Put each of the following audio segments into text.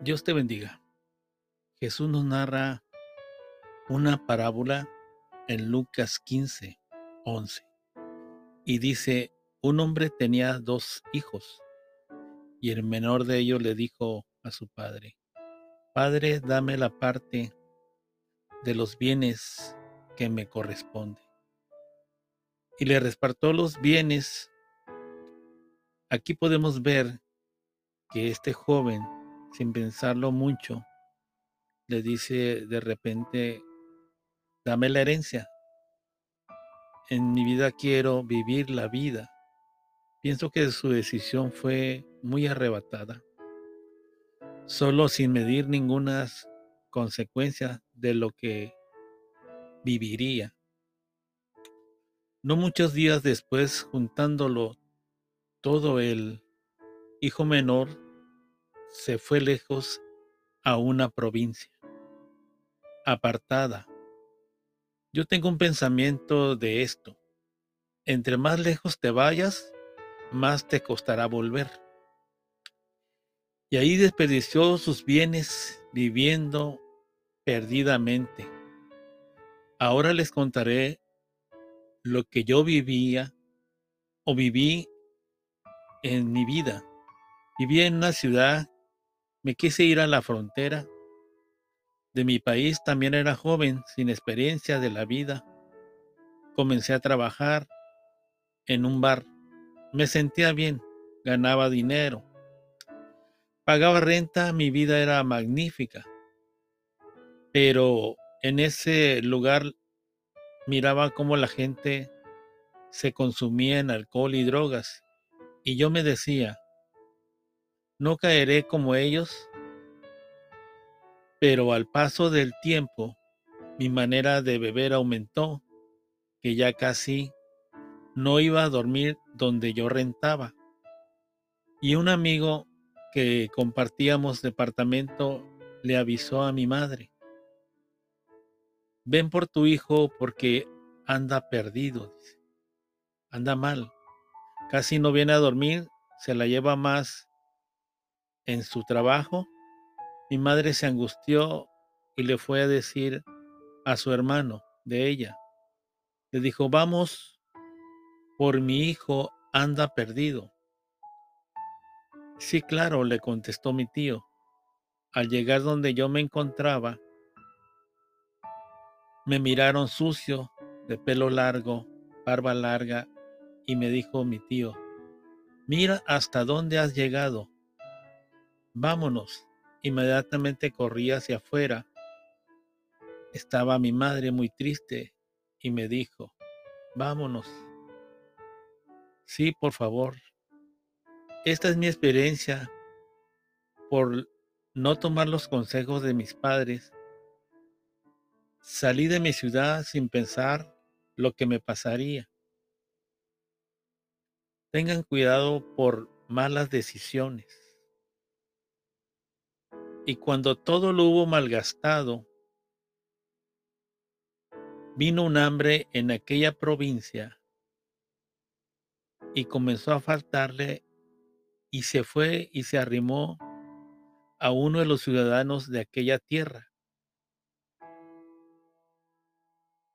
Dios te bendiga. Jesús nos narra una parábola en Lucas 15, 11. Y dice, un hombre tenía dos hijos, y el menor de ellos le dijo a su padre, Padre, dame la parte de los bienes que me corresponde. Y le repartió los bienes. Aquí podemos ver que este joven sin pensarlo mucho, le dice de repente, dame la herencia. En mi vida quiero vivir la vida. Pienso que su decisión fue muy arrebatada, solo sin medir ninguna consecuencia de lo que viviría. No muchos días después, juntándolo todo el hijo menor se fue lejos a una provincia, apartada. Yo tengo un pensamiento de esto. Entre más lejos te vayas, más te costará volver. Y ahí desperdició sus bienes viviendo perdidamente. Ahora les contaré lo que yo vivía o viví en mi vida. Viví en una ciudad me quise ir a la frontera de mi país, también era joven, sin experiencia de la vida. Comencé a trabajar en un bar. Me sentía bien, ganaba dinero, pagaba renta, mi vida era magnífica. Pero en ese lugar miraba cómo la gente se consumía en alcohol y drogas. Y yo me decía, no caeré como ellos, pero al paso del tiempo mi manera de beber aumentó, que ya casi no iba a dormir donde yo rentaba. Y un amigo que compartíamos departamento le avisó a mi madre, ven por tu hijo porque anda perdido, anda mal, casi no viene a dormir, se la lleva más en su trabajo, mi madre se angustió y le fue a decir a su hermano de ella. Le dijo, vamos por mi hijo, anda perdido. Sí, claro, le contestó mi tío. Al llegar donde yo me encontraba, me miraron sucio, de pelo largo, barba larga, y me dijo mi tío, mira hasta dónde has llegado. Vámonos. Inmediatamente corrí hacia afuera. Estaba mi madre muy triste y me dijo, vámonos. Sí, por favor. Esta es mi experiencia por no tomar los consejos de mis padres. Salí de mi ciudad sin pensar lo que me pasaría. Tengan cuidado por malas decisiones. Y cuando todo lo hubo malgastado, vino un hambre en aquella provincia y comenzó a faltarle y se fue y se arrimó a uno de los ciudadanos de aquella tierra,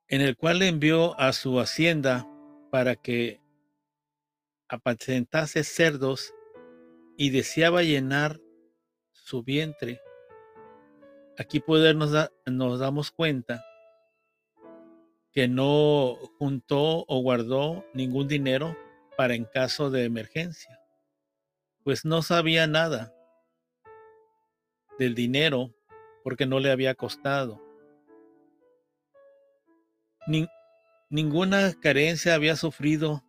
en el cual le envió a su hacienda para que apacentase cerdos y deseaba llenar su vientre. Aquí poder nos, nos damos cuenta que no juntó o guardó ningún dinero para en caso de emergencia, pues no sabía nada del dinero porque no le había costado. ninguna carencia había sufrido,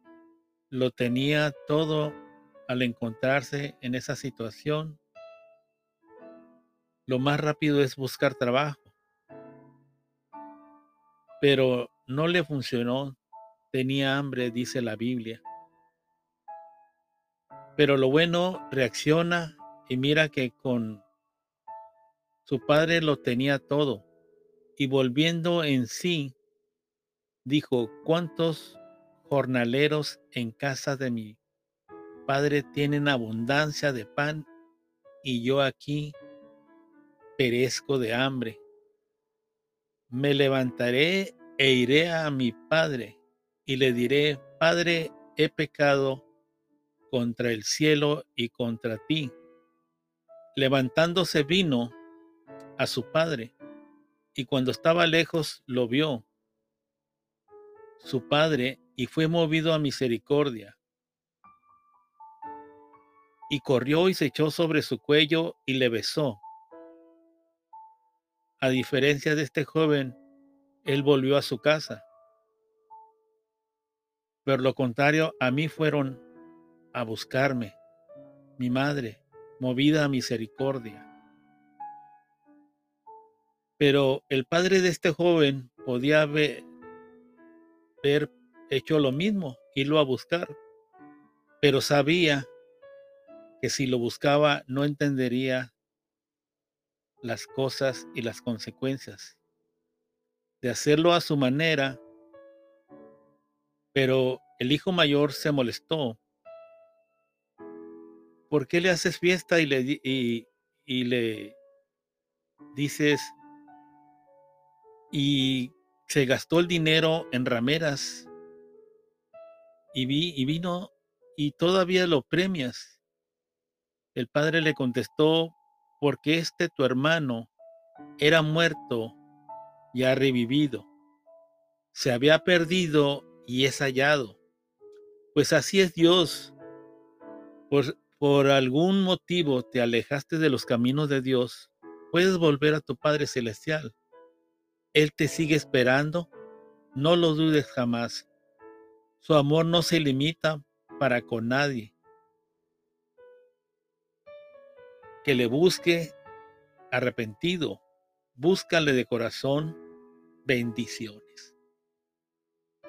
lo tenía todo al encontrarse en esa situación lo más rápido es buscar trabajo. Pero no le funcionó, tenía hambre, dice la Biblia. Pero lo bueno reacciona y mira que con su padre lo tenía todo. Y volviendo en sí, dijo, ¿cuántos jornaleros en casa de mi padre tienen abundancia de pan y yo aquí perezco de hambre. Me levantaré e iré a mi padre y le diré, Padre, he pecado contra el cielo y contra ti. Levantándose vino a su padre, y cuando estaba lejos lo vio su padre, y fue movido a misericordia. Y corrió y se echó sobre su cuello y le besó. A diferencia de este joven, él volvió a su casa. Pero lo contrario, a mí fueron a buscarme, mi madre, movida a misericordia. Pero el padre de este joven podía haber, hecho lo mismo, irlo a buscar, pero sabía que si lo buscaba no entendería las cosas y las consecuencias de hacerlo a su manera, pero el hijo mayor se molestó. ¿Por qué le haces fiesta y le, y, le dices y se gastó el dinero en rameras y, vi, y vino y todavía lo premias? El padre le contestó, porque este tu hermano era muerto y ha revivido. Se había perdido y es hallado. Pues así es Dios. Por, por algún motivo te alejaste de los caminos de Dios, puedes volver a tu Padre Celestial. Él te sigue esperando. No lo dudes jamás. Su amor no se limita para con nadie. Que le busque arrepentido, búscale de corazón bendiciones.